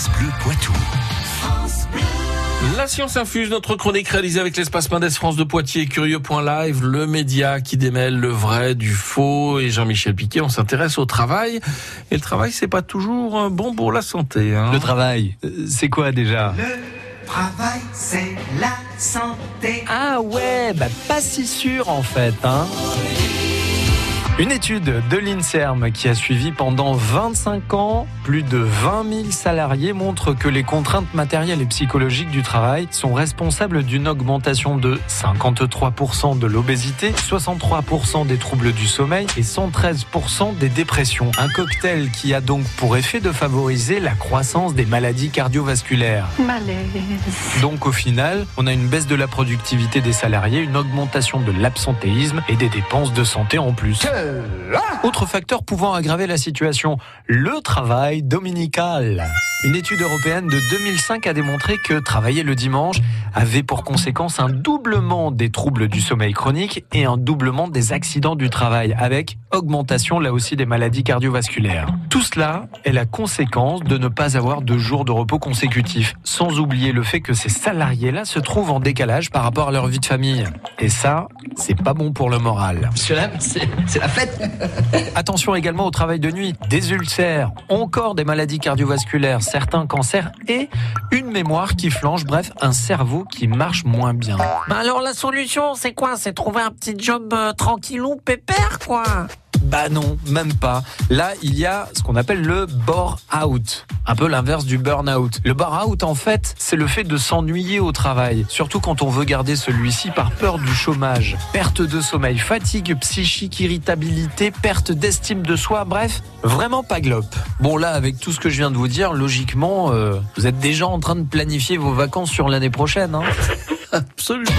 France Bleu Poitou. La science infuse, notre chronique réalisée avec l'espace Mendes France de Poitiers, Curieux.live, le média qui démêle le vrai du faux. Et Jean-Michel Piquet, on s'intéresse au travail. Et le travail, c'est pas toujours bon pour la santé. Hein. Le travail, euh, c'est quoi déjà? Le travail, c'est la santé. Ah ouais, bah pas si sûr en fait. Hein une étude de l'INSERM qui a suivi pendant 25 ans plus de 20 000 salariés montre que les contraintes matérielles et psychologiques du travail sont responsables d'une augmentation de 53% de l'obésité, 63% des troubles du sommeil et 113% des dépressions. Un cocktail qui a donc pour effet de favoriser la croissance des maladies cardiovasculaires. Malaise. Donc au final, on a une baisse de la productivité des salariés, une augmentation de l'absentéisme et des dépenses de santé en plus. Autre facteur pouvant aggraver la situation, le travail dominical. Une étude européenne de 2005 a démontré que travailler le dimanche avait pour conséquence un doublement des troubles du sommeil chronique et un doublement des accidents du travail, avec augmentation là aussi des maladies cardiovasculaires. Tout cela est la conséquence de ne pas avoir de jours de repos consécutifs, sans oublier le fait que ces salariés-là se trouvent en décalage par rapport à leur vie de famille. Et ça, c'est pas bon pour le moral. Cela, c'est la fête. Attention également au travail de nuit, des ulcères, encore des maladies cardiovasculaires, certains cancers et une mémoire qui flanche, bref, un cerveau qui marche moins bien. Bah alors la solution, c'est quoi? C'est trouver un petit job euh, tranquillou, pépère, quoi bah non, même pas. Là, il y a ce qu'on appelle le bore-out. Un peu l'inverse du burn-out. Le bore-out, en fait, c'est le fait de s'ennuyer au travail. Surtout quand on veut garder celui-ci par peur du chômage. Perte de sommeil, fatigue psychique, irritabilité, perte d'estime de soi, bref, vraiment pas glop. Bon là, avec tout ce que je viens de vous dire, logiquement, euh, vous êtes déjà en train de planifier vos vacances sur l'année prochaine. Hein Absolument.